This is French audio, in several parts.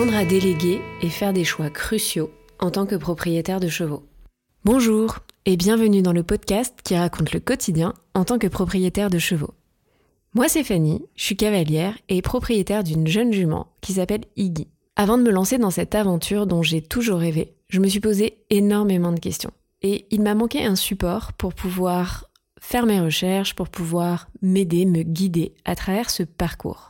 Apprendre à déléguer et faire des choix cruciaux en tant que propriétaire de chevaux. Bonjour et bienvenue dans le podcast qui raconte le quotidien en tant que propriétaire de chevaux. Moi c'est Fanny, je suis cavalière et propriétaire d'une jeune jument qui s'appelle Iggy. Avant de me lancer dans cette aventure dont j'ai toujours rêvé, je me suis posé énormément de questions. Et il m'a manqué un support pour pouvoir faire mes recherches, pour pouvoir m'aider, me guider à travers ce parcours.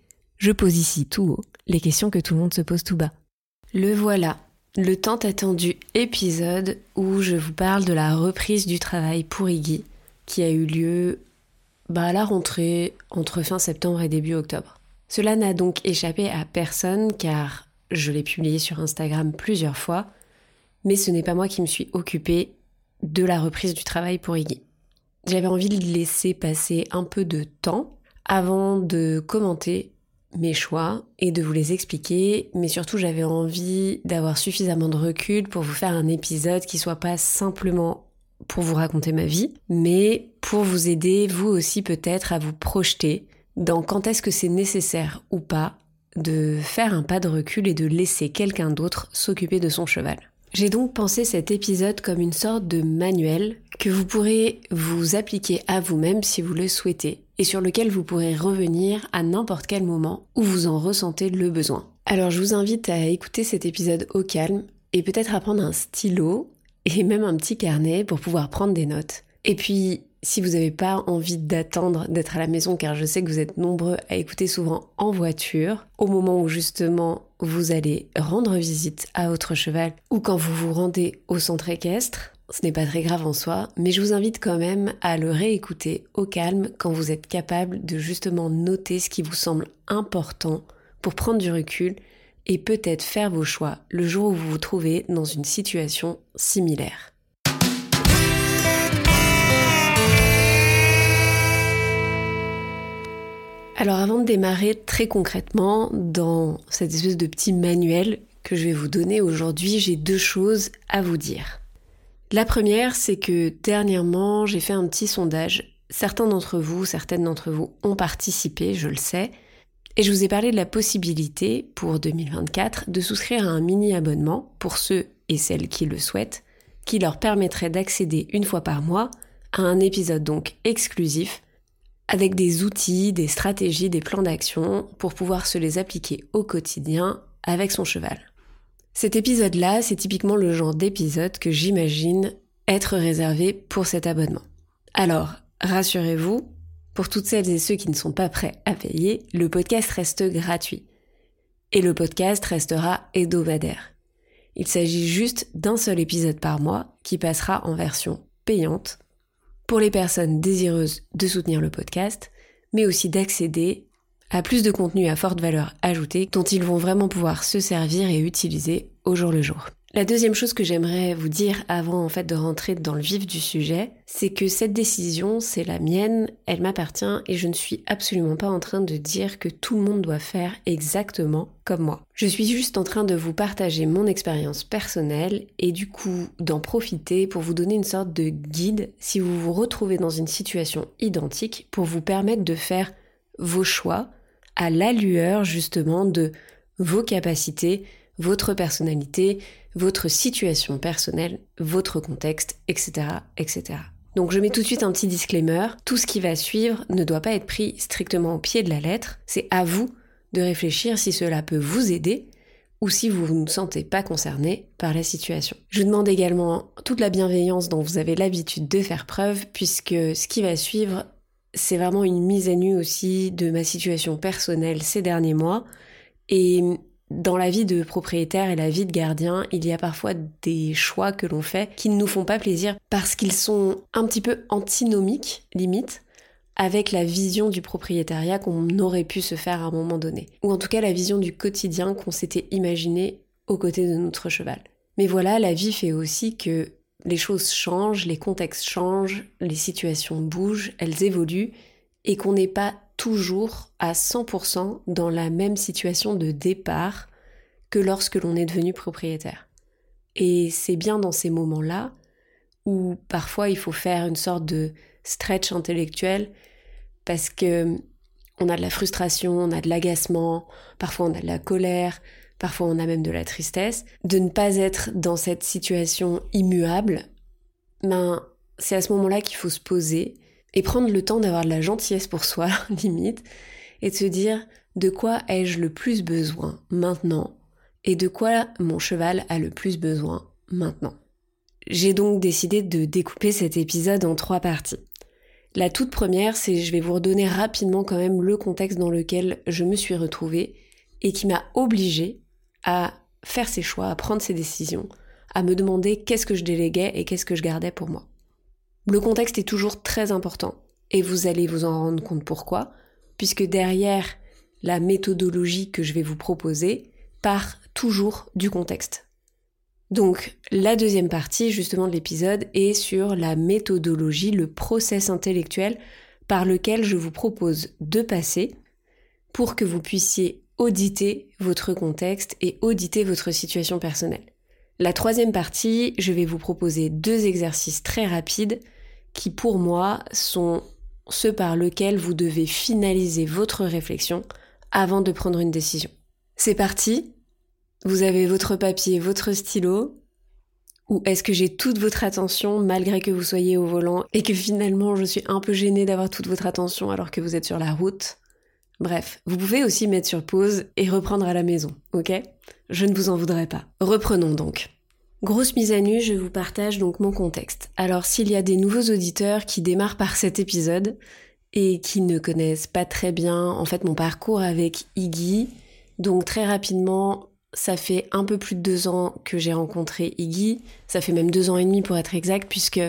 je pose ici tout haut les questions que tout le monde se pose tout bas. Le voilà, le tant attendu épisode où je vous parle de la reprise du travail pour Iggy qui a eu lieu bah, à la rentrée entre fin septembre et début octobre. Cela n'a donc échappé à personne car je l'ai publié sur Instagram plusieurs fois, mais ce n'est pas moi qui me suis occupée de la reprise du travail pour Iggy. J'avais envie de laisser passer un peu de temps avant de commenter mes choix et de vous les expliquer, mais surtout j'avais envie d'avoir suffisamment de recul pour vous faire un épisode qui soit pas simplement pour vous raconter ma vie, mais pour vous aider vous aussi peut-être à vous projeter dans quand est-ce que c'est nécessaire ou pas de faire un pas de recul et de laisser quelqu'un d'autre s'occuper de son cheval. J'ai donc pensé cet épisode comme une sorte de manuel que vous pourrez vous appliquer à vous-même si vous le souhaitez et sur lequel vous pourrez revenir à n'importe quel moment où vous en ressentez le besoin. Alors je vous invite à écouter cet épisode au calme et peut-être à prendre un stylo et même un petit carnet pour pouvoir prendre des notes. Et puis si vous n'avez pas envie d'attendre d'être à la maison, car je sais que vous êtes nombreux à écouter souvent en voiture, au moment où justement vous allez rendre visite à votre cheval ou quand vous vous rendez au centre équestre, ce n'est pas très grave en soi, mais je vous invite quand même à le réécouter au calme quand vous êtes capable de justement noter ce qui vous semble important pour prendre du recul et peut-être faire vos choix le jour où vous vous trouvez dans une situation similaire. Alors avant de démarrer très concrètement dans cette espèce de petit manuel que je vais vous donner aujourd'hui, j'ai deux choses à vous dire. La première, c'est que dernièrement, j'ai fait un petit sondage. Certains d'entre vous, certaines d'entre vous ont participé, je le sais, et je vous ai parlé de la possibilité pour 2024 de souscrire à un mini abonnement pour ceux et celles qui le souhaitent, qui leur permettrait d'accéder une fois par mois à un épisode donc exclusif avec des outils, des stratégies, des plans d'action pour pouvoir se les appliquer au quotidien avec son cheval. Cet épisode-là, c'est typiquement le genre d'épisode que j'imagine être réservé pour cet abonnement. Alors, rassurez-vous, pour toutes celles et ceux qui ne sont pas prêts à payer, le podcast reste gratuit. Et le podcast restera hebdomadaire. Il s'agit juste d'un seul épisode par mois qui passera en version payante pour les personnes désireuses de soutenir le podcast, mais aussi d'accéder à plus de contenu à forte valeur ajoutée dont ils vont vraiment pouvoir se servir et utiliser au jour le jour. La deuxième chose que j'aimerais vous dire avant en fait de rentrer dans le vif du sujet, c'est que cette décision, c'est la mienne, elle m'appartient et je ne suis absolument pas en train de dire que tout le monde doit faire exactement comme moi. Je suis juste en train de vous partager mon expérience personnelle et du coup d'en profiter pour vous donner une sorte de guide si vous vous retrouvez dans une situation identique pour vous permettre de faire vos choix à la lueur justement de vos capacités, votre personnalité, votre situation personnelle, votre contexte, etc., etc. Donc je mets tout de suite un petit disclaimer, tout ce qui va suivre ne doit pas être pris strictement au pied de la lettre, c'est à vous de réfléchir si cela peut vous aider ou si vous ne vous sentez pas concerné par la situation. Je demande également toute la bienveillance dont vous avez l'habitude de faire preuve puisque ce qui va suivre, c'est vraiment une mise à nu aussi de ma situation personnelle ces derniers mois et dans la vie de propriétaire et la vie de gardien, il y a parfois des choix que l'on fait qui ne nous font pas plaisir parce qu'ils sont un petit peu antinomiques, limite, avec la vision du propriétariat qu'on aurait pu se faire à un moment donné. Ou en tout cas la vision du quotidien qu'on s'était imaginé aux côtés de notre cheval. Mais voilà, la vie fait aussi que les choses changent, les contextes changent, les situations bougent, elles évoluent, et qu'on n'est pas toujours à 100% dans la même situation de départ que lorsque l'on est devenu propriétaire. Et c'est bien dans ces moments-là où parfois il faut faire une sorte de stretch intellectuel parce que on a de la frustration, on a de l'agacement, parfois on a de la colère, parfois on a même de la tristesse, de ne pas être dans cette situation immuable, ben c'est à ce moment-là qu'il faut se poser et prendre le temps d'avoir de la gentillesse pour soi, limite, et de se dire de quoi ai-je le plus besoin maintenant et de quoi mon cheval a le plus besoin maintenant? J'ai donc décidé de découper cet épisode en trois parties. La toute première, c'est je vais vous redonner rapidement quand même le contexte dans lequel je me suis retrouvée et qui m'a obligée à faire ces choix, à prendre ces décisions, à me demander qu'est-ce que je déléguais et qu'est-ce que je gardais pour moi. Le contexte est toujours très important et vous allez vous en rendre compte pourquoi, puisque derrière la méthodologie que je vais vous proposer part toujours du contexte. Donc la deuxième partie justement de l'épisode est sur la méthodologie, le process intellectuel par lequel je vous propose de passer pour que vous puissiez auditer votre contexte et auditer votre situation personnelle. La troisième partie, je vais vous proposer deux exercices très rapides qui pour moi sont ceux par lesquels vous devez finaliser votre réflexion avant de prendre une décision. C'est parti, vous avez votre papier, votre stylo Ou est-ce que j'ai toute votre attention malgré que vous soyez au volant et que finalement je suis un peu gênée d'avoir toute votre attention alors que vous êtes sur la route? Bref, vous pouvez aussi mettre sur pause et reprendre à la maison, ok? Je ne vous en voudrais pas. Reprenons donc. Grosse mise à nu, je vous partage donc mon contexte. Alors s'il y a des nouveaux auditeurs qui démarrent par cet épisode et qui ne connaissent pas très bien en fait mon parcours avec Iggy, donc très rapidement, ça fait un peu plus de deux ans que j'ai rencontré Iggy. Ça fait même deux ans et demi pour être exact, puisque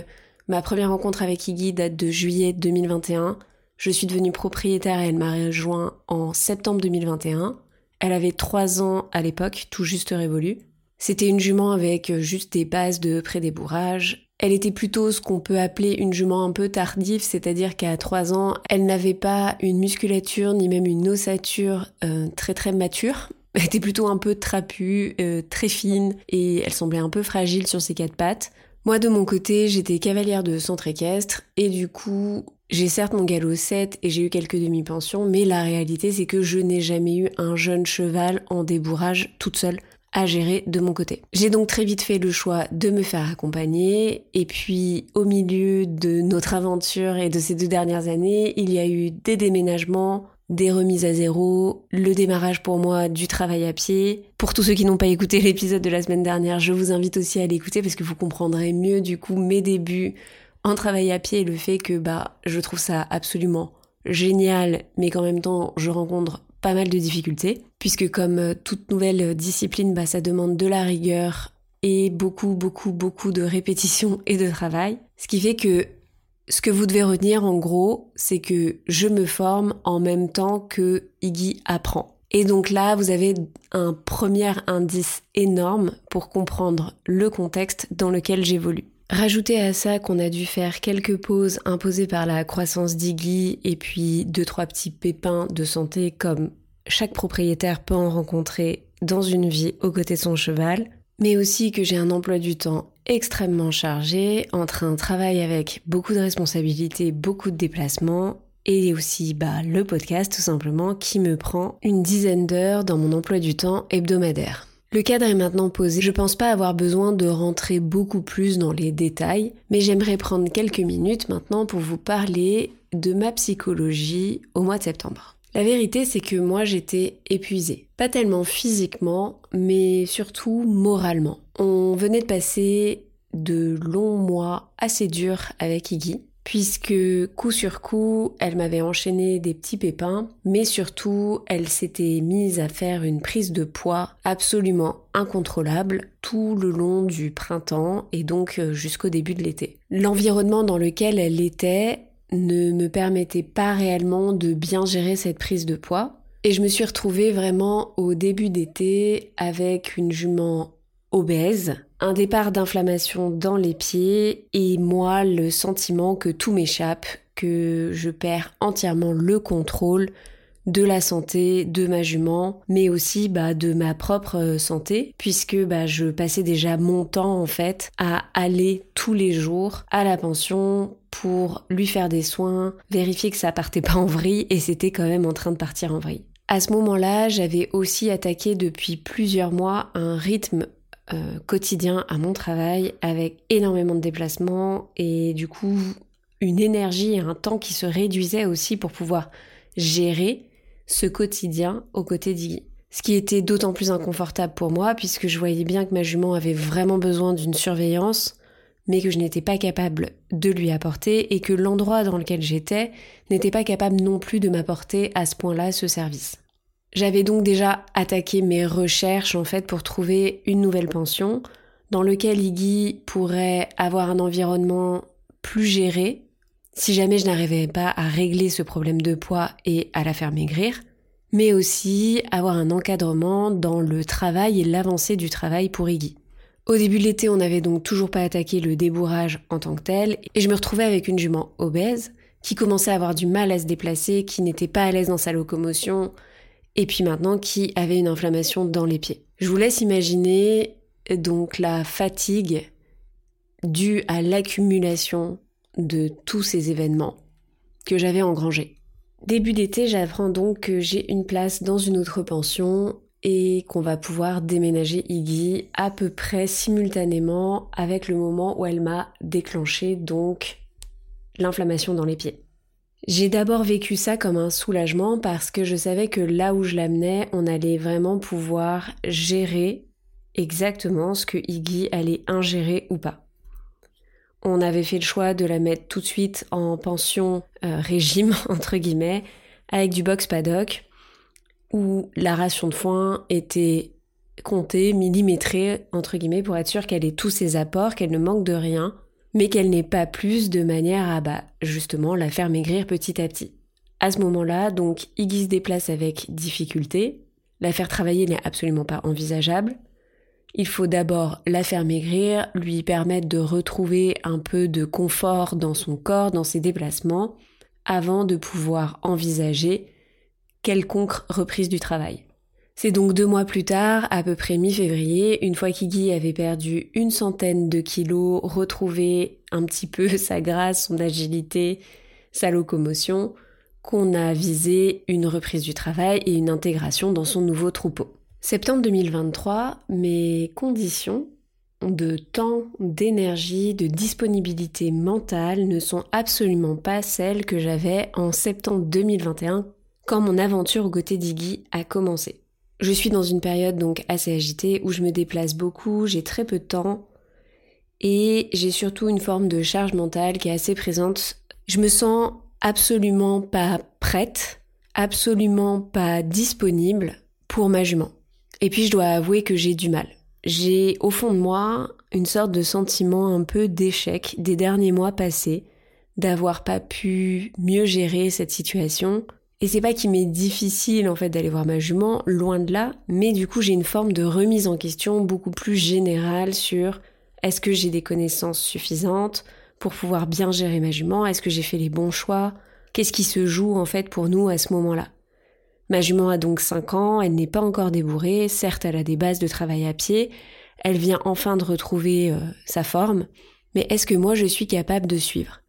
ma première rencontre avec Iggy date de juillet 2021. Je suis devenue propriétaire et elle m'a rejoint en septembre 2021. Elle avait trois ans à l'époque, tout juste révolu. C'était une jument avec juste des bases de prédébourrage. Elle était plutôt ce qu'on peut appeler une jument un peu tardive, c'est-à-dire qu'à trois ans, elle n'avait pas une musculature ni même une ossature euh, très très mature. Elle était plutôt un peu trapue, euh, très fine, et elle semblait un peu fragile sur ses quatre pattes. Moi, de mon côté, j'étais cavalière de centre équestre, et du coup, j'ai certes mon galop 7 et j'ai eu quelques demi-pensions, mais la réalité, c'est que je n'ai jamais eu un jeune cheval en débourrage toute seule à gérer de mon côté. J'ai donc très vite fait le choix de me faire accompagner et puis au milieu de notre aventure et de ces deux dernières années, il y a eu des déménagements, des remises à zéro, le démarrage pour moi du travail à pied. Pour tous ceux qui n'ont pas écouté l'épisode de la semaine dernière, je vous invite aussi à l'écouter parce que vous comprendrez mieux du coup mes débuts en travail à pied et le fait que bah je trouve ça absolument génial mais qu'en même temps je rencontre pas mal de difficultés puisque comme toute nouvelle discipline bah ça demande de la rigueur et beaucoup beaucoup beaucoup de répétitions et de travail ce qui fait que ce que vous devez retenir en gros, c'est que je me forme en même temps que Iggy apprend. Et donc là, vous avez un premier indice énorme pour comprendre le contexte dans lequel j'évolue. Rajoutez à ça qu'on a dû faire quelques pauses imposées par la croissance d'Iggy et puis deux trois petits pépins de santé comme chaque propriétaire peut en rencontrer dans une vie aux côtés de son cheval, mais aussi que j'ai un emploi du temps extrêmement chargé entre un travail avec beaucoup de responsabilités, beaucoup de déplacements et aussi bah, le podcast tout simplement qui me prend une dizaine d'heures dans mon emploi du temps hebdomadaire. Le cadre est maintenant posé. Je pense pas avoir besoin de rentrer beaucoup plus dans les détails, mais j'aimerais prendre quelques minutes maintenant pour vous parler de ma psychologie au mois de septembre. La vérité, c'est que moi, j'étais épuisée. Pas tellement physiquement, mais surtout moralement. On venait de passer de longs mois assez durs avec Iggy, puisque coup sur coup, elle m'avait enchaîné des petits pépins, mais surtout, elle s'était mise à faire une prise de poids absolument incontrôlable tout le long du printemps et donc euh, jusqu'au début de l'été. L'environnement dans lequel elle était ne me permettait pas réellement de bien gérer cette prise de poids. Et je me suis retrouvée vraiment au début d'été avec une jument obèse, un départ d'inflammation dans les pieds et moi le sentiment que tout m'échappe, que je perds entièrement le contrôle de la santé de ma jument, mais aussi bah, de ma propre euh, santé, puisque bah, je passais déjà mon temps en fait à aller tous les jours à la pension pour lui faire des soins, vérifier que ça partait pas en vrille, et c'était quand même en train de partir en vrille. À ce moment-là, j'avais aussi attaqué depuis plusieurs mois un rythme euh, quotidien à mon travail avec énormément de déplacements et du coup une énergie et un temps qui se réduisait aussi pour pouvoir gérer ce quotidien aux côtés d'Iggy. Ce qui était d'autant plus inconfortable pour moi puisque je voyais bien que ma jument avait vraiment besoin d'une surveillance, mais que je n'étais pas capable de lui apporter et que l'endroit dans lequel j'étais n'était pas capable non plus de m'apporter à ce point-là ce service. J'avais donc déjà attaqué mes recherches en fait pour trouver une nouvelle pension dans lequel Iggy pourrait avoir un environnement plus géré si jamais je n'arrivais pas à régler ce problème de poids et à la faire maigrir, mais aussi avoir un encadrement dans le travail et l'avancée du travail pour Iggy. Au début de l'été, on n'avait donc toujours pas attaqué le débourrage en tant que tel, et je me retrouvais avec une jument obèse, qui commençait à avoir du mal à se déplacer, qui n'était pas à l'aise dans sa locomotion, et puis maintenant qui avait une inflammation dans les pieds. Je vous laisse imaginer donc la fatigue due à l'accumulation de tous ces événements que j'avais engrangés. Début d'été, j'apprends donc que j'ai une place dans une autre pension et qu'on va pouvoir déménager Iggy à peu près simultanément avec le moment où elle m'a déclenché donc l'inflammation dans les pieds. J'ai d'abord vécu ça comme un soulagement parce que je savais que là où je l'amenais, on allait vraiment pouvoir gérer exactement ce que Iggy allait ingérer ou pas. On avait fait le choix de la mettre tout de suite en pension euh, régime, entre guillemets, avec du box paddock, où la ration de foin était comptée, millimétrée, entre guillemets, pour être sûr qu'elle ait tous ses apports, qu'elle ne manque de rien, mais qu'elle n'ait pas plus de manière à, bah, justement, la faire maigrir petit à petit. À ce moment-là, donc, Iggy se déplace avec difficulté. La faire travailler n'est absolument pas envisageable. Il faut d'abord la faire maigrir, lui permettre de retrouver un peu de confort dans son corps, dans ses déplacements, avant de pouvoir envisager quelconque reprise du travail. C'est donc deux mois plus tard, à peu près mi-février, une fois qu'Iggy avait perdu une centaine de kilos, retrouvé un petit peu sa grâce, son agilité, sa locomotion, qu'on a visé une reprise du travail et une intégration dans son nouveau troupeau. Septembre 2023, mes conditions de temps, d'énergie, de disponibilité mentale ne sont absolument pas celles que j'avais en septembre 2021 quand mon aventure au côté d'Iggy a commencé. Je suis dans une période donc assez agitée où je me déplace beaucoup, j'ai très peu de temps et j'ai surtout une forme de charge mentale qui est assez présente. Je me sens absolument pas prête, absolument pas disponible pour ma jument. Et puis je dois avouer que j'ai du mal. J'ai au fond de moi une sorte de sentiment un peu d'échec des derniers mois passés, d'avoir pas pu mieux gérer cette situation. Et c'est pas qu'il m'est difficile en fait d'aller voir ma jument, loin de là, mais du coup j'ai une forme de remise en question beaucoup plus générale sur est-ce que j'ai des connaissances suffisantes pour pouvoir bien gérer ma jument, est-ce que j'ai fait les bons choix, qu'est-ce qui se joue en fait pour nous à ce moment-là? Ma jument a donc 5 ans, elle n'est pas encore débourrée, certes elle a des bases de travail à pied, elle vient enfin de retrouver euh, sa forme, mais est-ce que moi je suis capable de suivre?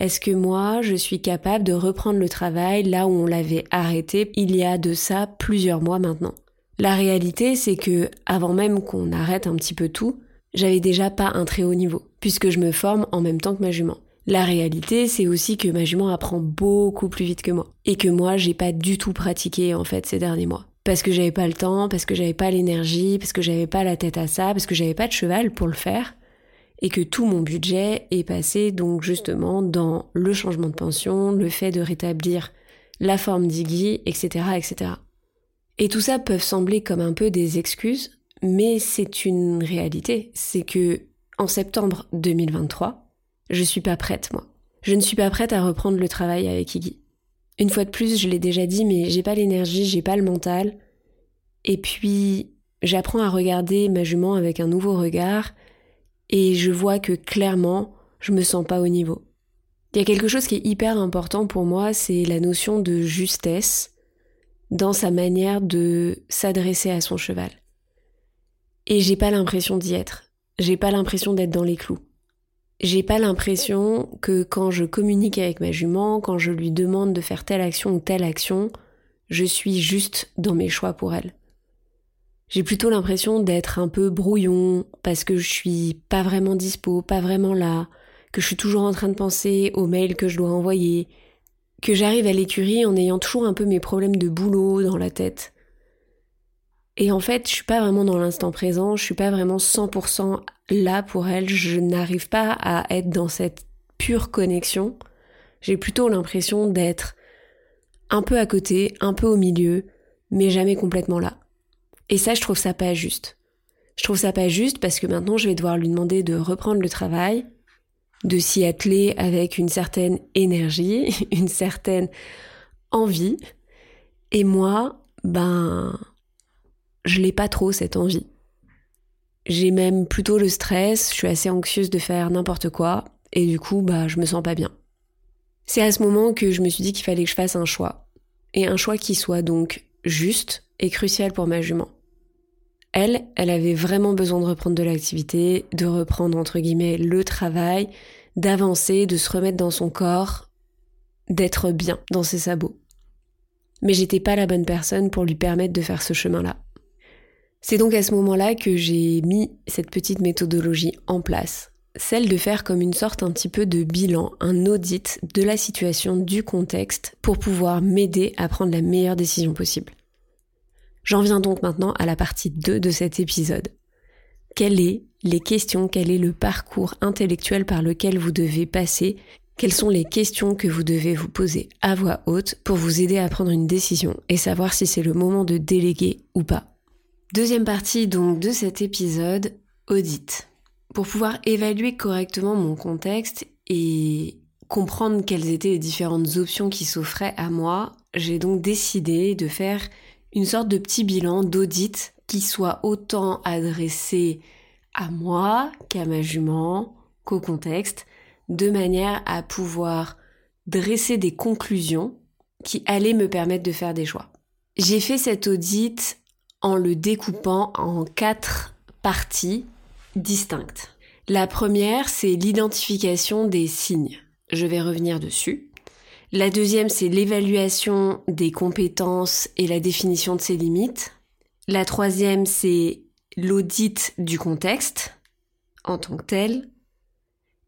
Est-ce que moi je suis capable de reprendre le travail là où on l'avait arrêté il y a de ça plusieurs mois maintenant? La réalité c'est que avant même qu'on arrête un petit peu tout, j'avais déjà pas un très haut niveau, puisque je me forme en même temps que ma jument. La réalité, c'est aussi que ma jument apprend beaucoup plus vite que moi. Et que moi, j'ai pas du tout pratiqué, en fait, ces derniers mois. Parce que j'avais pas le temps, parce que j'avais pas l'énergie, parce que j'avais pas la tête à ça, parce que j'avais pas de cheval pour le faire. Et que tout mon budget est passé, donc, justement, dans le changement de pension, le fait de rétablir la forme d'Iggy, etc., etc. Et tout ça peut sembler comme un peu des excuses, mais c'est une réalité. C'est que, en septembre 2023, je suis pas prête, moi. Je ne suis pas prête à reprendre le travail avec Iggy. Une fois de plus, je l'ai déjà dit, mais j'ai pas l'énergie, j'ai pas le mental. Et puis, j'apprends à regarder ma jument avec un nouveau regard et je vois que clairement, je me sens pas au niveau. Il y a quelque chose qui est hyper important pour moi, c'est la notion de justesse dans sa manière de s'adresser à son cheval. Et j'ai pas l'impression d'y être. J'ai pas l'impression d'être dans les clous. J'ai pas l'impression que quand je communique avec ma jument, quand je lui demande de faire telle action ou telle action, je suis juste dans mes choix pour elle. J'ai plutôt l'impression d'être un peu brouillon parce que je suis pas vraiment dispo, pas vraiment là, que je suis toujours en train de penser aux mails que je dois envoyer, que j'arrive à l'écurie en ayant toujours un peu mes problèmes de boulot dans la tête. Et en fait, je suis pas vraiment dans l'instant présent, je suis pas vraiment 100% là pour elle, je n'arrive pas à être dans cette pure connexion. J'ai plutôt l'impression d'être un peu à côté, un peu au milieu, mais jamais complètement là. Et ça, je trouve ça pas juste. Je trouve ça pas juste parce que maintenant, je vais devoir lui demander de reprendre le travail, de s'y atteler avec une certaine énergie, une certaine envie. Et moi, ben, je l'ai pas trop cette envie. J'ai même plutôt le stress, je suis assez anxieuse de faire n'importe quoi, et du coup, bah, je me sens pas bien. C'est à ce moment que je me suis dit qu'il fallait que je fasse un choix. Et un choix qui soit donc juste et crucial pour ma jument. Elle, elle avait vraiment besoin de reprendre de l'activité, de reprendre entre guillemets le travail, d'avancer, de se remettre dans son corps, d'être bien dans ses sabots. Mais j'étais pas la bonne personne pour lui permettre de faire ce chemin-là. C'est donc à ce moment-là que j'ai mis cette petite méthodologie en place, celle de faire comme une sorte un petit peu de bilan, un audit de la situation, du contexte, pour pouvoir m'aider à prendre la meilleure décision possible. J'en viens donc maintenant à la partie 2 de cet épisode. Quelles est les questions, quel est le parcours intellectuel par lequel vous devez passer, quelles sont les questions que vous devez vous poser à voix haute pour vous aider à prendre une décision et savoir si c'est le moment de déléguer ou pas? Deuxième partie donc de cet épisode, audit. Pour pouvoir évaluer correctement mon contexte et comprendre quelles étaient les différentes options qui s'offraient à moi, j'ai donc décidé de faire une sorte de petit bilan d'audit qui soit autant adressé à moi qu'à ma jument, qu'au contexte, de manière à pouvoir dresser des conclusions qui allaient me permettre de faire des choix. J'ai fait cet audit en le découpant en quatre parties distinctes. La première, c'est l'identification des signes. Je vais revenir dessus. La deuxième, c'est l'évaluation des compétences et la définition de ses limites. La troisième, c'est l'audit du contexte en tant que tel.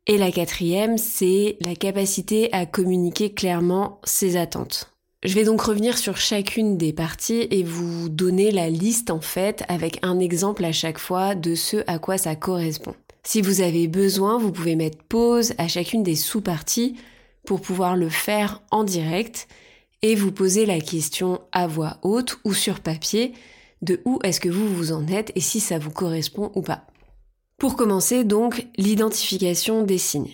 Et la quatrième, c'est la capacité à communiquer clairement ses attentes. Je vais donc revenir sur chacune des parties et vous donner la liste en fait avec un exemple à chaque fois de ce à quoi ça correspond. Si vous avez besoin, vous pouvez mettre pause à chacune des sous-parties pour pouvoir le faire en direct et vous poser la question à voix haute ou sur papier de où est-ce que vous vous en êtes et si ça vous correspond ou pas. Pour commencer donc, l'identification des signes.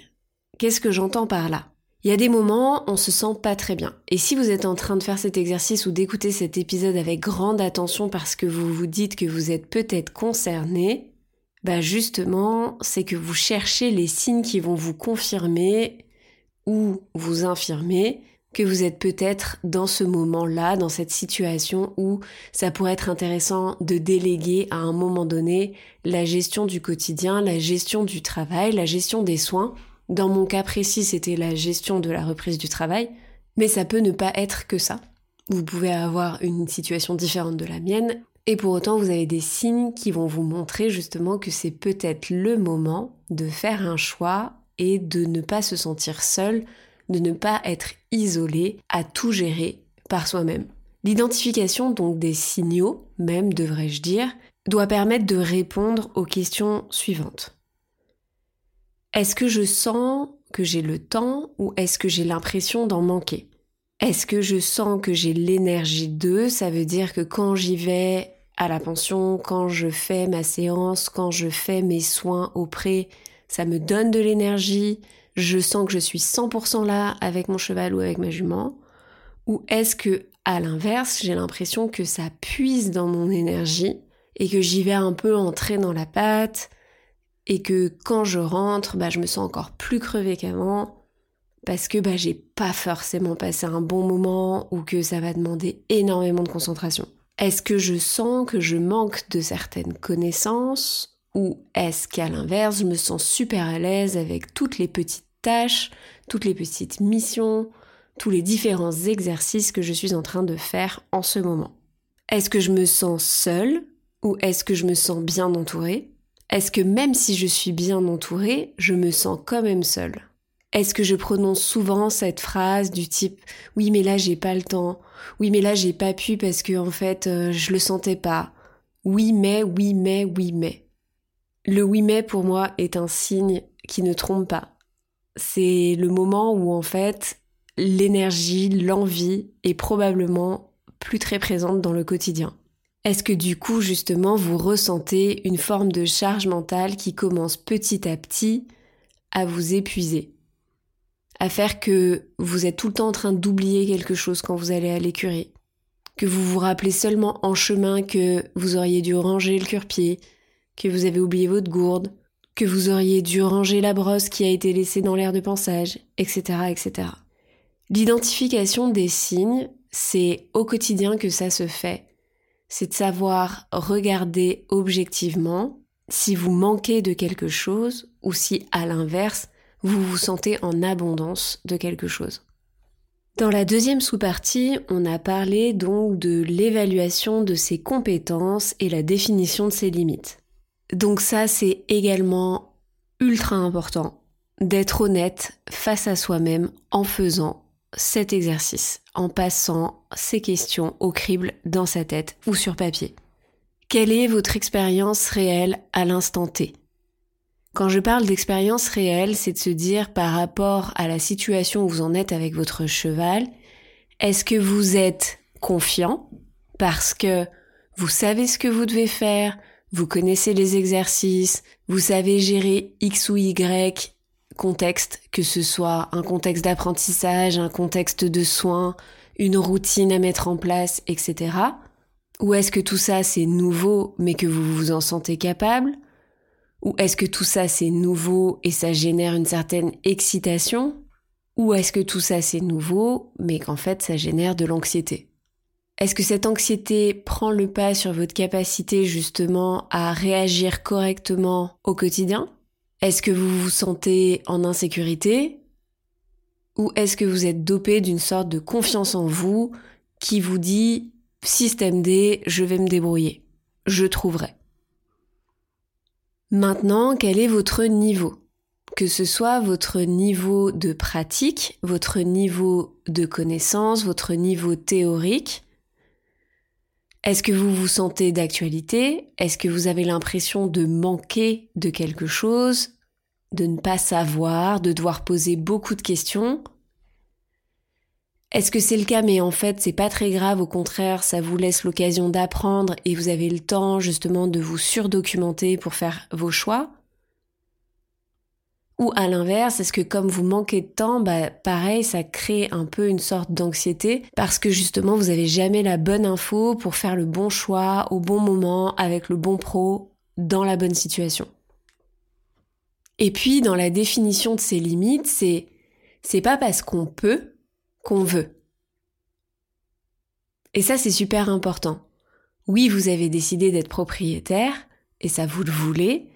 Qu'est-ce que j'entends par là? Il y a des moments, on se sent pas très bien. Et si vous êtes en train de faire cet exercice ou d'écouter cet épisode avec grande attention parce que vous vous dites que vous êtes peut-être concerné, bah justement, c'est que vous cherchez les signes qui vont vous confirmer ou vous infirmer que vous êtes peut-être dans ce moment-là, dans cette situation où ça pourrait être intéressant de déléguer à un moment donné la gestion du quotidien, la gestion du travail, la gestion des soins dans mon cas précis, c'était la gestion de la reprise du travail, mais ça peut ne pas être que ça. Vous pouvez avoir une situation différente de la mienne, et pour autant vous avez des signes qui vont vous montrer justement que c'est peut-être le moment de faire un choix et de ne pas se sentir seul, de ne pas être isolé à tout gérer par soi-même. L'identification donc des signaux, même devrais-je dire, doit permettre de répondre aux questions suivantes. Est-ce que je sens que j'ai le temps ou est-ce que j'ai l'impression d'en manquer? Est-ce que je sens que j'ai l'énergie d'eux? Ça veut dire que quand j'y vais à la pension, quand je fais ma séance, quand je fais mes soins auprès, ça me donne de l'énergie, je sens que je suis 100% là avec mon cheval ou avec ma jument Ou est-ce que, à l'inverse, j'ai l'impression que ça puise dans mon énergie et que j'y vais un peu entrer dans la pâte et que quand je rentre, bah, je me sens encore plus crevée qu'avant parce que bah, j'ai pas forcément passé un bon moment ou que ça va demander énormément de concentration. Est-ce que je sens que je manque de certaines connaissances ou est-ce qu'à l'inverse, je me sens super à l'aise avec toutes les petites tâches, toutes les petites missions, tous les différents exercices que je suis en train de faire en ce moment? Est-ce que je me sens seule ou est-ce que je me sens bien entourée? Est-ce que même si je suis bien entourée, je me sens quand même seule? Est-ce que je prononce souvent cette phrase du type oui mais là j'ai pas le temps, oui mais là j'ai pas pu parce que en fait euh, je le sentais pas, oui mais, oui mais, oui mais. Le oui mais pour moi est un signe qui ne trompe pas. C'est le moment où en fait l'énergie, l'envie est probablement plus très présente dans le quotidien. Est-ce que du coup, justement, vous ressentez une forme de charge mentale qui commence petit à petit à vous épuiser? À faire que vous êtes tout le temps en train d'oublier quelque chose quand vous allez à l'écurie? Que vous vous rappelez seulement en chemin que vous auriez dû ranger le cure-pied, que vous avez oublié votre gourde, que vous auriez dû ranger la brosse qui a été laissée dans l'air de pensage, etc., etc. L'identification des signes, c'est au quotidien que ça se fait c'est de savoir regarder objectivement si vous manquez de quelque chose ou si, à l'inverse, vous vous sentez en abondance de quelque chose. Dans la deuxième sous-partie, on a parlé donc de l'évaluation de ses compétences et la définition de ses limites. Donc ça, c'est également ultra important d'être honnête face à soi-même en faisant cet exercice en passant ces questions au crible dans sa tête ou sur papier. Quelle est votre expérience réelle à l'instant T? Quand je parle d'expérience réelle, c'est de se dire par rapport à la situation où vous en êtes avec votre cheval, est-ce que vous êtes confiant? Parce que vous savez ce que vous devez faire, vous connaissez les exercices, vous savez gérer X ou Y contexte, que ce soit un contexte d'apprentissage, un contexte de soins, une routine à mettre en place, etc. Ou est-ce que tout ça c'est nouveau mais que vous vous en sentez capable? Ou est-ce que tout ça c'est nouveau et ça génère une certaine excitation? Ou est-ce que tout ça c'est nouveau mais qu'en fait ça génère de l'anxiété? Est-ce que cette anxiété prend le pas sur votre capacité justement à réagir correctement au quotidien? Est-ce que vous vous sentez en insécurité? Ou est-ce que vous êtes dopé d'une sorte de confiance en vous qui vous dit système D, je vais me débrouiller, je trouverai. Maintenant, quel est votre niveau? Que ce soit votre niveau de pratique, votre niveau de connaissance, votre niveau théorique, est-ce que vous vous sentez d'actualité? Est-ce que vous avez l'impression de manquer de quelque chose? De ne pas savoir? De devoir poser beaucoup de questions? Est-ce que c'est le cas mais en fait c'est pas très grave, au contraire ça vous laisse l'occasion d'apprendre et vous avez le temps justement de vous surdocumenter pour faire vos choix? Ou à l'inverse, est-ce que comme vous manquez de temps, bah pareil, ça crée un peu une sorte d'anxiété parce que justement vous avez jamais la bonne info pour faire le bon choix au bon moment avec le bon pro dans la bonne situation. Et puis dans la définition de ces limites, c'est c'est pas parce qu'on peut qu'on veut. Et ça c'est super important. Oui, vous avez décidé d'être propriétaire et ça vous le voulez,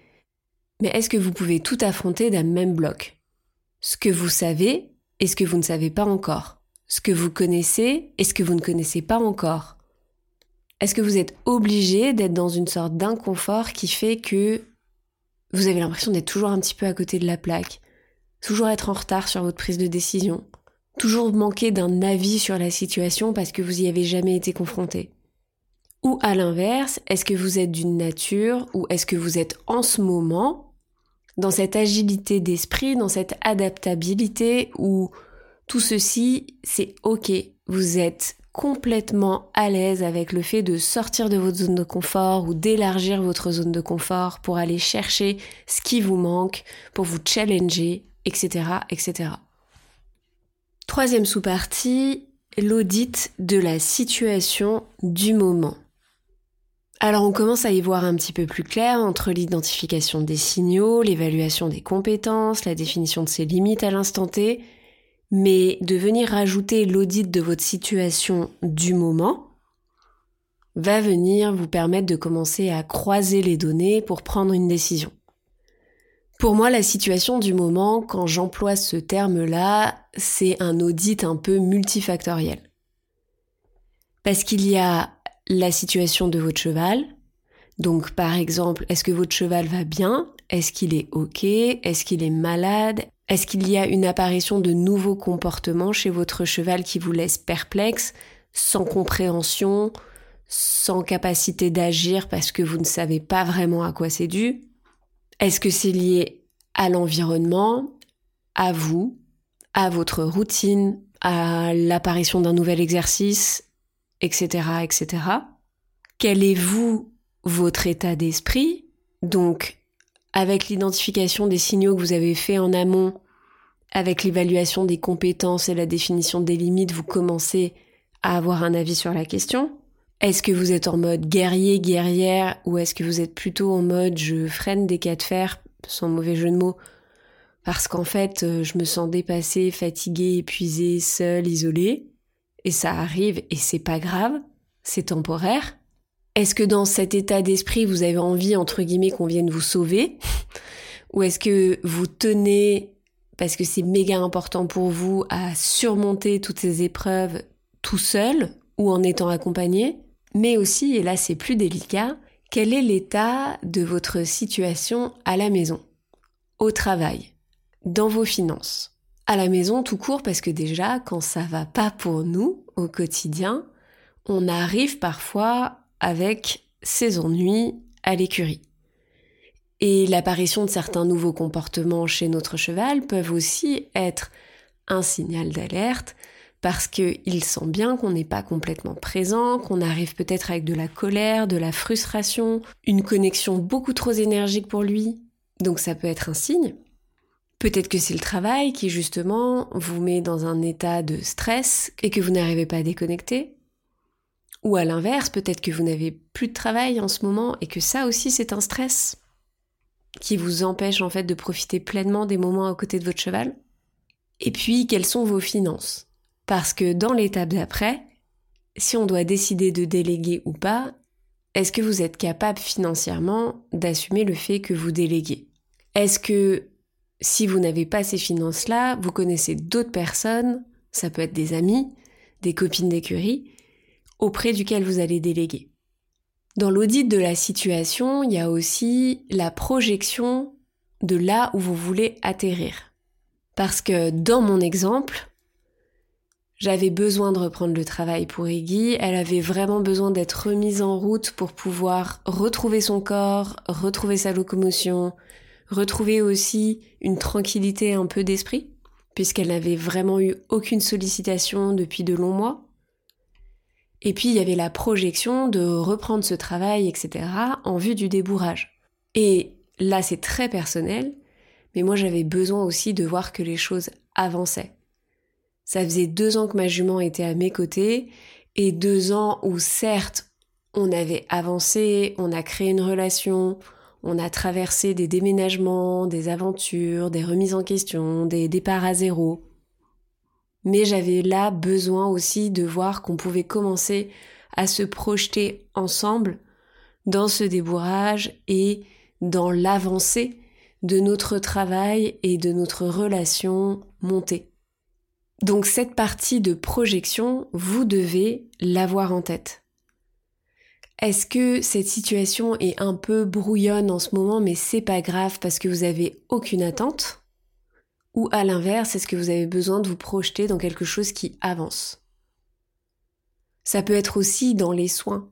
mais est-ce que vous pouvez tout affronter d'un même bloc Ce que vous savez et ce que vous ne savez pas encore. Ce que vous connaissez et ce que vous ne connaissez pas encore. Est-ce que vous êtes obligé d'être dans une sorte d'inconfort qui fait que vous avez l'impression d'être toujours un petit peu à côté de la plaque, toujours être en retard sur votre prise de décision, toujours manquer d'un avis sur la situation parce que vous y avez jamais été confronté Ou à l'inverse, est-ce que vous êtes d'une nature ou est-ce que vous êtes en ce moment dans cette agilité d'esprit, dans cette adaptabilité où tout ceci, c'est ok. Vous êtes complètement à l'aise avec le fait de sortir de votre zone de confort ou d'élargir votre zone de confort pour aller chercher ce qui vous manque, pour vous challenger etc., etc. Troisième sous-partie, l'audit de la situation du moment. Alors on commence à y voir un petit peu plus clair entre l'identification des signaux, l'évaluation des compétences, la définition de ses limites à l'instant T, mais de venir rajouter l'audit de votre situation du moment va venir vous permettre de commencer à croiser les données pour prendre une décision. Pour moi, la situation du moment, quand j'emploie ce terme-là, c'est un audit un peu multifactoriel. Parce qu'il y a la situation de votre cheval. Donc, par exemple, est-ce que votre cheval va bien? Est-ce qu'il est OK? Est-ce qu'il est malade? Est-ce qu'il y a une apparition de nouveaux comportements chez votre cheval qui vous laisse perplexe, sans compréhension, sans capacité d'agir parce que vous ne savez pas vraiment à quoi c'est dû? Est-ce que c'est lié à l'environnement, à vous, à votre routine, à l'apparition d'un nouvel exercice, etc., etc. Quel est vous, votre état d'esprit? Donc, avec l'identification des signaux que vous avez fait en amont, avec l'évaluation des compétences et la définition des limites, vous commencez à avoir un avis sur la question. Est-ce que vous êtes en mode guerrier, guerrière, ou est-ce que vous êtes plutôt en mode je freine des cas de fer, sans mauvais jeu de mots, parce qu'en fait, euh, je me sens dépassée, fatiguée, épuisée, seule, isolée, et ça arrive et c'est pas grave, c'est temporaire. Est-ce que dans cet état d'esprit, vous avez envie, entre guillemets, qu'on vienne vous sauver? Ou est-ce que vous tenez, parce que c'est méga important pour vous, à surmonter toutes ces épreuves tout seul ou en étant accompagné? Mais aussi, et là c'est plus délicat, quel est l'état de votre situation à la maison, au travail, dans vos finances? À la maison tout court parce que déjà quand ça va pas pour nous au quotidien, on arrive parfois avec ses ennuis à l'écurie. Et l'apparition de certains nouveaux comportements chez notre cheval peuvent aussi être un signal d'alerte parce qu'il sent bien qu'on n'est pas complètement présent, qu'on arrive peut-être avec de la colère, de la frustration, une connexion beaucoup trop énergique pour lui. Donc ça peut être un signe. Peut-être que c'est le travail qui justement vous met dans un état de stress et que vous n'arrivez pas à déconnecter. Ou à l'inverse, peut-être que vous n'avez plus de travail en ce moment et que ça aussi c'est un stress qui vous empêche en fait de profiter pleinement des moments à côté de votre cheval. Et puis, quelles sont vos finances? Parce que dans l'étape d'après, si on doit décider de déléguer ou pas, est-ce que vous êtes capable financièrement d'assumer le fait que vous déléguez? Est-ce que si vous n'avez pas ces finances-là, vous connaissez d'autres personnes, ça peut être des amis, des copines d'écurie, auprès duquel vous allez déléguer. Dans l'audit de la situation, il y a aussi la projection de là où vous voulez atterrir. Parce que dans mon exemple, j'avais besoin de reprendre le travail pour Iggy, elle avait vraiment besoin d'être remise en route pour pouvoir retrouver son corps, retrouver sa locomotion, retrouver aussi une tranquillité un peu d'esprit, puisqu'elle n'avait vraiment eu aucune sollicitation depuis de longs mois. Et puis il y avait la projection de reprendre ce travail, etc., en vue du débourrage. Et là c'est très personnel, mais moi j'avais besoin aussi de voir que les choses avançaient. Ça faisait deux ans que ma jument était à mes côtés, et deux ans où certes on avait avancé, on a créé une relation, on a traversé des déménagements, des aventures, des remises en question, des départs à zéro. Mais j'avais là besoin aussi de voir qu'on pouvait commencer à se projeter ensemble dans ce débourrage et dans l'avancée de notre travail et de notre relation montée. Donc cette partie de projection, vous devez l'avoir en tête. Est-ce que cette situation est un peu brouillonne en ce moment, mais c'est pas grave parce que vous avez aucune attente? Ou à l'inverse, est-ce que vous avez besoin de vous projeter dans quelque chose qui avance? Ça peut être aussi dans les soins.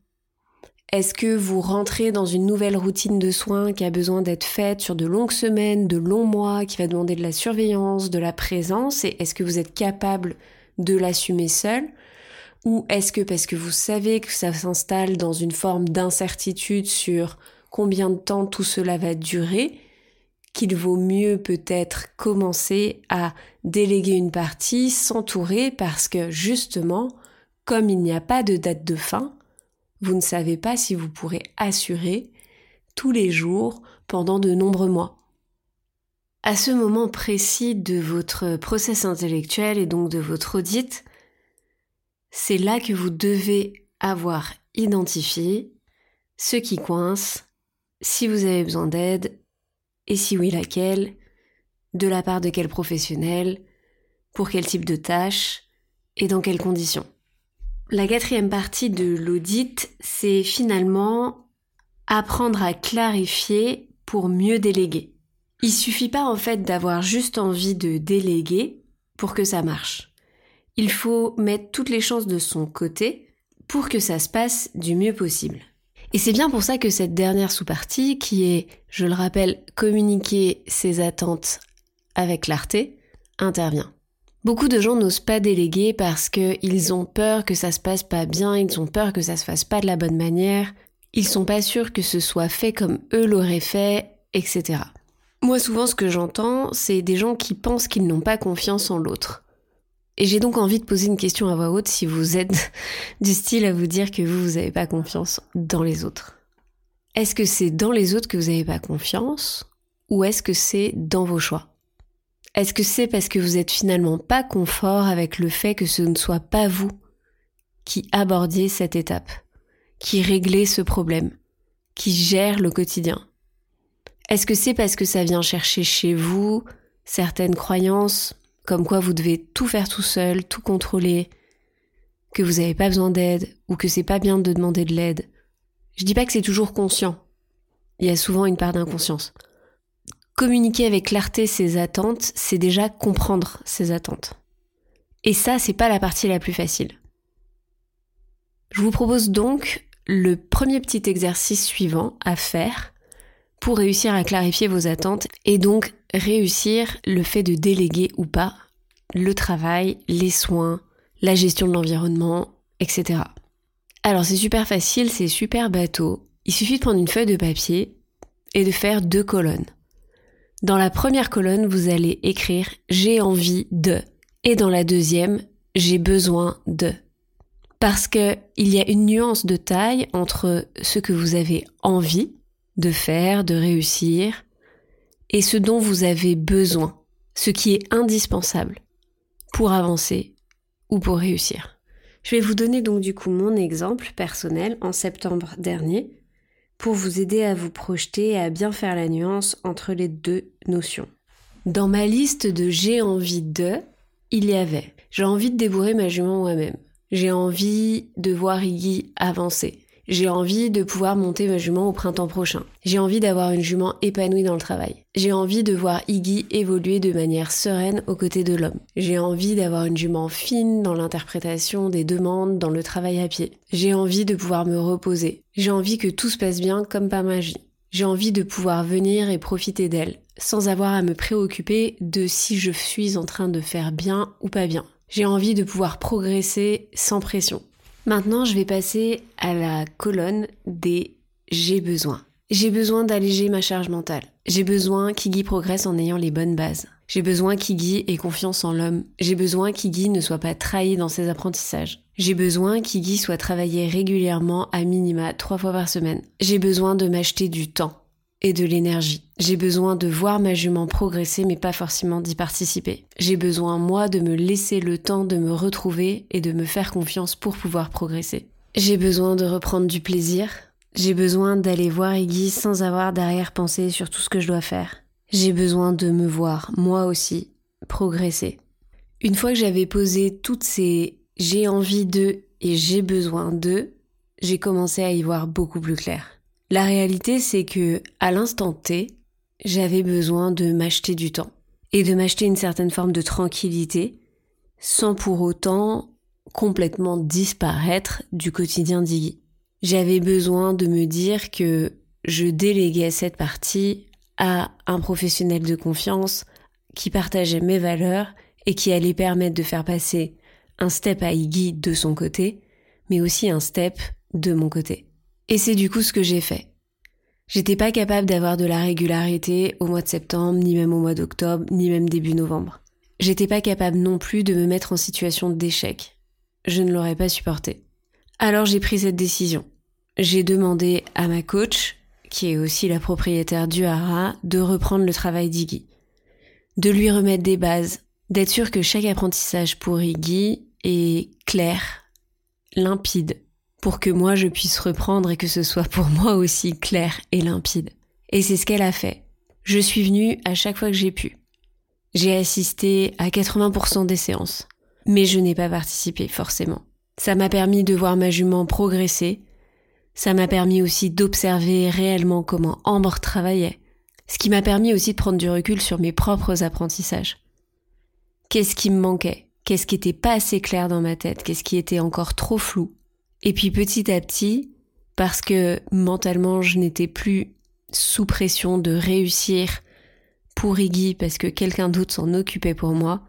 Est-ce que vous rentrez dans une nouvelle routine de soins qui a besoin d'être faite sur de longues semaines, de longs mois, qui va demander de la surveillance, de la présence, et est-ce que vous êtes capable de l'assumer seul? Ou est-ce que parce que vous savez que ça s'installe dans une forme d'incertitude sur combien de temps tout cela va durer, qu'il vaut mieux peut-être commencer à déléguer une partie, s'entourer parce que justement, comme il n'y a pas de date de fin, vous ne savez pas si vous pourrez assurer tous les jours pendant de nombreux mois. À ce moment précis de votre process intellectuel et donc de votre audit, c'est là que vous devez avoir identifié ce qui coince, si vous avez besoin d'aide, et si oui laquelle, de la part de quel professionnel, pour quel type de tâche et dans quelles conditions. La quatrième partie de l'audit, c'est finalement apprendre à clarifier pour mieux déléguer. Il suffit pas en fait d'avoir juste envie de déléguer pour que ça marche. Il faut mettre toutes les chances de son côté pour que ça se passe du mieux possible. Et c'est bien pour ça que cette dernière sous-partie, qui est, je le rappelle, communiquer ses attentes avec clarté, intervient. Beaucoup de gens n'osent pas déléguer parce qu'ils ont peur que ça se passe pas bien, ils ont peur que ça se fasse pas de la bonne manière, ils sont pas sûrs que ce soit fait comme eux l'auraient fait, etc. Moi souvent ce que j'entends, c'est des gens qui pensent qu'ils n'ont pas confiance en l'autre. Et j'ai donc envie de poser une question à voix haute si vous êtes du style à vous dire que vous, vous n'avez pas confiance dans les autres. Est-ce que c'est dans les autres que vous n'avez pas confiance ou est-ce que c'est dans vos choix? Est-ce que c'est parce que vous êtes finalement pas confort avec le fait que ce ne soit pas vous qui abordiez cette étape, qui réglez ce problème, qui gère le quotidien? Est-ce que c'est parce que ça vient chercher chez vous certaines croyances, comme quoi vous devez tout faire tout seul, tout contrôler, que vous n'avez pas besoin d'aide ou que c'est pas bien de demander de l'aide Je dis pas que c'est toujours conscient. Il y a souvent une part d'inconscience. Communiquer avec clarté ses attentes, c'est déjà comprendre ses attentes. Et ça, c'est pas la partie la plus facile. Je vous propose donc le premier petit exercice suivant à faire pour réussir à clarifier vos attentes et donc réussir le fait de déléguer ou pas le travail, les soins, la gestion de l'environnement, etc. Alors c'est super facile, c'est super bateau. Il suffit de prendre une feuille de papier et de faire deux colonnes. Dans la première colonne, vous allez écrire j'ai envie de. Et dans la deuxième, j'ai besoin de. Parce que il y a une nuance de taille entre ce que vous avez envie de faire, de réussir, et ce dont vous avez besoin, ce qui est indispensable pour avancer ou pour réussir. Je vais vous donner donc du coup mon exemple personnel en septembre dernier pour vous aider à vous projeter et à bien faire la nuance entre les deux notions. Dans ma liste de j'ai envie de, il y avait j'ai envie de débourrer ma jument moi-même. J'ai envie de voir Iggy avancer. J'ai envie de pouvoir monter ma jument au printemps prochain. J'ai envie d'avoir une jument épanouie dans le travail. J'ai envie de voir Iggy évoluer de manière sereine aux côtés de l'homme. J'ai envie d'avoir une jument fine dans l'interprétation des demandes, dans le travail à pied. J'ai envie de pouvoir me reposer. J'ai envie que tout se passe bien comme par magie. J'ai envie de pouvoir venir et profiter d'elle, sans avoir à me préoccuper de si je suis en train de faire bien ou pas bien. J'ai envie de pouvoir progresser sans pression. Maintenant, je vais passer à la colonne des j'ai besoin. J'ai besoin d'alléger ma charge mentale. J'ai besoin qu'Iggy progresse en ayant les bonnes bases. J'ai besoin qu'Iggy ait confiance en l'homme. J'ai besoin qu'Iggy ne soit pas trahi dans ses apprentissages. J'ai besoin qu'Iggy soit travaillé régulièrement à minima trois fois par semaine. J'ai besoin de m'acheter du temps et de l'énergie. J'ai besoin de voir ma jument progresser mais pas forcément d'y participer. J'ai besoin moi de me laisser le temps de me retrouver et de me faire confiance pour pouvoir progresser. J'ai besoin de reprendre du plaisir. J'ai besoin d'aller voir Iggy sans avoir d'arrière-pensée sur tout ce que je dois faire. J'ai besoin de me voir, moi aussi, progresser. Une fois que j'avais posé toutes ces j'ai envie de et j'ai besoin de, j'ai commencé à y voir beaucoup plus clair. La réalité, c'est que, à l'instant T, j'avais besoin de m'acheter du temps et de m'acheter une certaine forme de tranquillité sans pour autant complètement disparaître du quotidien d'Iggy. J'avais besoin de me dire que je déléguais cette partie à un professionnel de confiance qui partageait mes valeurs et qui allait permettre de faire passer un step à Iggy de son côté, mais aussi un step de mon côté. Et c'est du coup ce que j'ai fait. J'étais pas capable d'avoir de la régularité au mois de septembre, ni même au mois d'octobre, ni même début novembre. J'étais pas capable non plus de me mettre en situation d'échec. Je ne l'aurais pas supporté. Alors j'ai pris cette décision. J'ai demandé à ma coach, qui est aussi la propriétaire du Hara, de reprendre le travail d'Iggy. De lui remettre des bases, d'être sûr que chaque apprentissage pour Iggy est clair, limpide, pour que moi je puisse reprendre et que ce soit pour moi aussi clair et limpide. Et c'est ce qu'elle a fait. Je suis venue à chaque fois que j'ai pu. J'ai assisté à 80% des séances, mais je n'ai pas participé forcément. Ça m'a permis de voir ma jument progresser, ça m'a permis aussi d'observer réellement comment Ambre travaillait, ce qui m'a permis aussi de prendre du recul sur mes propres apprentissages. Qu'est-ce qui me manquait? Qu'est-ce qui était pas assez clair dans ma tête? Qu'est-ce qui était encore trop flou? Et puis petit à petit, parce que mentalement je n'étais plus sous pression de réussir pour Iggy parce que quelqu'un d'autre s'en occupait pour moi,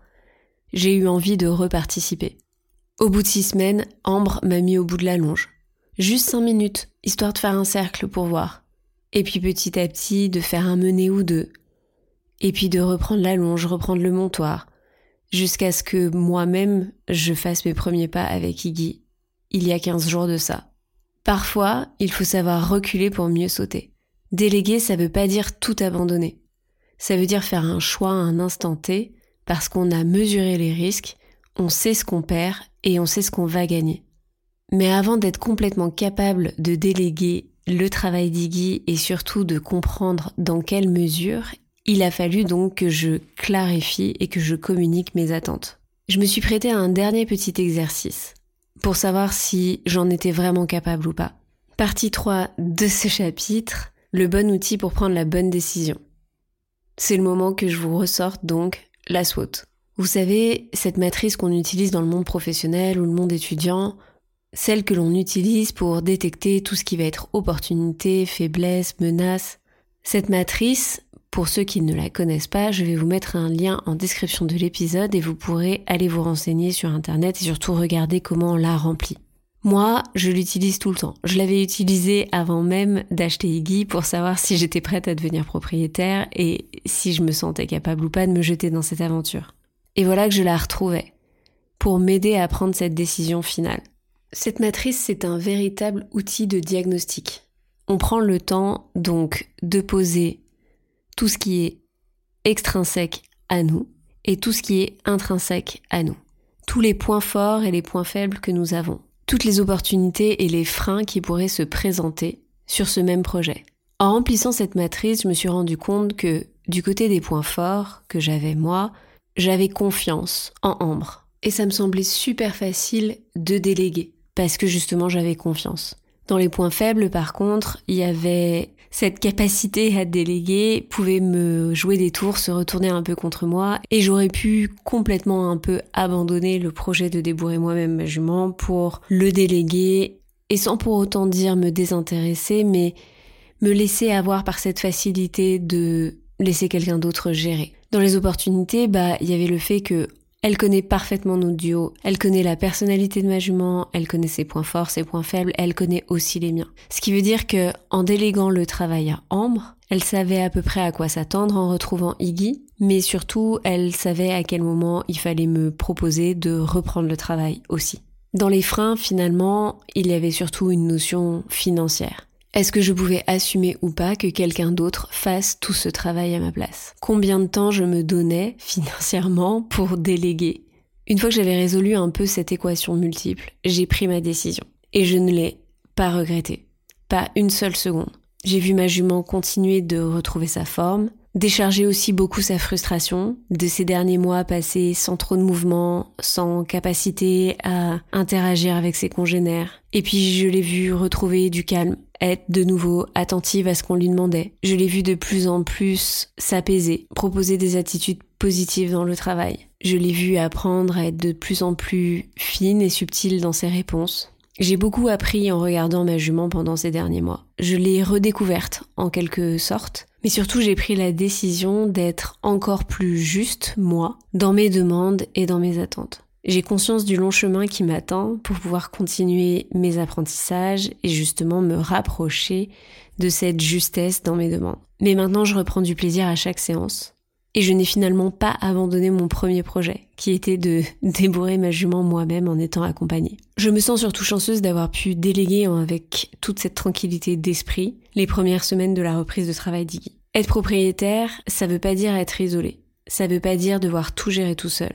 j'ai eu envie de reparticiper. Au bout de six semaines, Ambre m'a mis au bout de la longe. Juste cinq minutes, histoire de faire un cercle pour voir. Et puis petit à petit, de faire un mené ou deux. Et puis de reprendre la longe, reprendre le montoir. Jusqu'à ce que moi-même, je fasse mes premiers pas avec Iggy il y a 15 jours de ça. Parfois, il faut savoir reculer pour mieux sauter. Déléguer, ça veut pas dire tout abandonner. Ça veut dire faire un choix à un instant T parce qu'on a mesuré les risques, on sait ce qu'on perd et on sait ce qu'on va gagner. Mais avant d'être complètement capable de déléguer le travail d'Iggy et surtout de comprendre dans quelle mesure, il a fallu donc que je clarifie et que je communique mes attentes. Je me suis prêté à un dernier petit exercice pour savoir si j'en étais vraiment capable ou pas. Partie 3 de ce chapitre, le bon outil pour prendre la bonne décision. C'est le moment que je vous ressorte donc la SWOT. Vous savez, cette matrice qu'on utilise dans le monde professionnel ou le monde étudiant, celle que l'on utilise pour détecter tout ce qui va être opportunité, faiblesse, menace. Cette matrice, pour ceux qui ne la connaissent pas, je vais vous mettre un lien en description de l'épisode et vous pourrez aller vous renseigner sur Internet et surtout regarder comment on l'a remplie. Moi, je l'utilise tout le temps. Je l'avais utilisé avant même d'acheter Iggy pour savoir si j'étais prête à devenir propriétaire et si je me sentais capable ou pas de me jeter dans cette aventure. Et voilà que je la retrouvais pour m'aider à prendre cette décision finale. Cette matrice, c'est un véritable outil de diagnostic. On prend le temps donc de poser tout ce qui est extrinsèque à nous et tout ce qui est intrinsèque à nous. Tous les points forts et les points faibles que nous avons. Toutes les opportunités et les freins qui pourraient se présenter sur ce même projet. En remplissant cette matrice, je me suis rendu compte que du côté des points forts que j'avais moi, j'avais confiance en Ambre. Et ça me semblait super facile de déléguer parce que justement j'avais confiance. Dans les points faibles, par contre, il y avait cette capacité à déléguer pouvait me jouer des tours, se retourner un peu contre moi, et j'aurais pu complètement un peu abandonner le projet de débourrer moi-même ma jument pour le déléguer, et sans pour autant dire me désintéresser, mais me laisser avoir par cette facilité de laisser quelqu'un d'autre gérer. Dans les opportunités, bah, il y avait le fait que elle connaît parfaitement notre duo, elle connaît la personnalité de ma jument, elle connaît ses points forts, ses points faibles, elle connaît aussi les miens. Ce qui veut dire que, en déléguant le travail à Ambre, elle savait à peu près à quoi s'attendre en retrouvant Iggy, mais surtout, elle savait à quel moment il fallait me proposer de reprendre le travail aussi. Dans les freins, finalement, il y avait surtout une notion financière. Est-ce que je pouvais assumer ou pas que quelqu'un d'autre fasse tout ce travail à ma place? Combien de temps je me donnais financièrement pour déléguer? Une fois que j'avais résolu un peu cette équation multiple, j'ai pris ma décision. Et je ne l'ai pas regretté. Pas une seule seconde. J'ai vu ma jument continuer de retrouver sa forme, décharger aussi beaucoup sa frustration de ces derniers mois passés sans trop de mouvement, sans capacité à interagir avec ses congénères. Et puis je l'ai vu retrouver du calme, être de nouveau attentive à ce qu'on lui demandait. Je l'ai vu de plus en plus s'apaiser, proposer des attitudes positives dans le travail. Je l'ai vu apprendre à être de plus en plus fine et subtile dans ses réponses. J'ai beaucoup appris en regardant ma jument pendant ces derniers mois. Je l'ai redécouverte en quelque sorte, mais surtout j'ai pris la décision d'être encore plus juste, moi, dans mes demandes et dans mes attentes. J'ai conscience du long chemin qui m'attend pour pouvoir continuer mes apprentissages et justement me rapprocher de cette justesse dans mes demandes. Mais maintenant, je reprends du plaisir à chaque séance. Et je n'ai finalement pas abandonné mon premier projet, qui était de débourrer ma jument moi-même en étant accompagnée. Je me sens surtout chanceuse d'avoir pu déléguer avec toute cette tranquillité d'esprit les premières semaines de la reprise de travail d'Iggy. Être propriétaire, ça veut pas dire être isolé. Ça veut pas dire devoir tout gérer tout seul.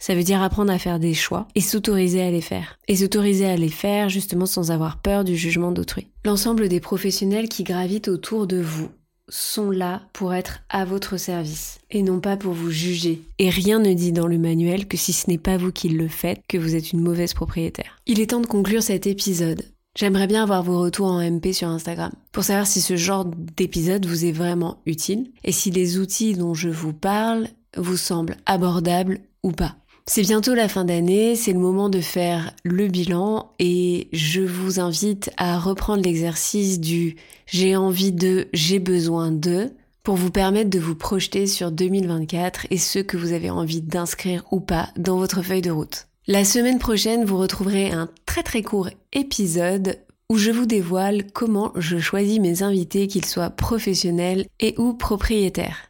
Ça veut dire apprendre à faire des choix et s'autoriser à les faire. Et s'autoriser à les faire justement sans avoir peur du jugement d'autrui. L'ensemble des professionnels qui gravitent autour de vous sont là pour être à votre service et non pas pour vous juger. Et rien ne dit dans le manuel que si ce n'est pas vous qui le faites, que vous êtes une mauvaise propriétaire. Il est temps de conclure cet épisode. J'aimerais bien avoir vos retours en MP sur Instagram pour savoir si ce genre d'épisode vous est vraiment utile et si les outils dont je vous parle vous semblent abordables ou pas. C'est bientôt la fin d'année, c'est le moment de faire le bilan et je vous invite à reprendre l'exercice du j'ai envie de, j'ai besoin de pour vous permettre de vous projeter sur 2024 et ce que vous avez envie d'inscrire ou pas dans votre feuille de route. La semaine prochaine, vous retrouverez un très très court épisode où je vous dévoile comment je choisis mes invités, qu'ils soient professionnels et ou propriétaires.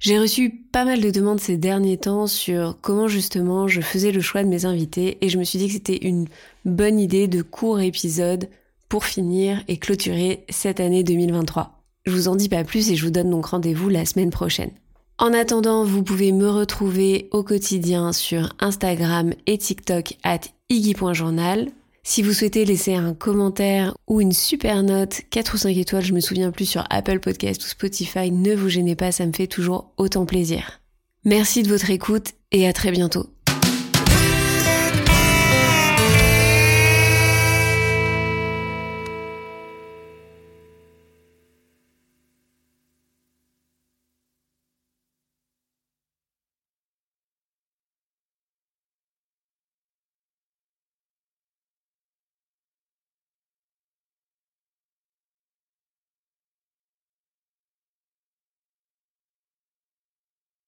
J'ai reçu pas mal de demandes ces derniers temps sur comment justement je faisais le choix de mes invités et je me suis dit que c'était une bonne idée de court épisode pour finir et clôturer cette année 2023. Je vous en dis pas plus et je vous donne donc rendez-vous la semaine prochaine. En attendant, vous pouvez me retrouver au quotidien sur Instagram et TikTok at iggy.journal. Si vous souhaitez laisser un commentaire ou une super note, 4 ou 5 étoiles, je me souviens plus sur Apple Podcast ou Spotify, ne vous gênez pas, ça me fait toujours autant plaisir. Merci de votre écoute et à très bientôt.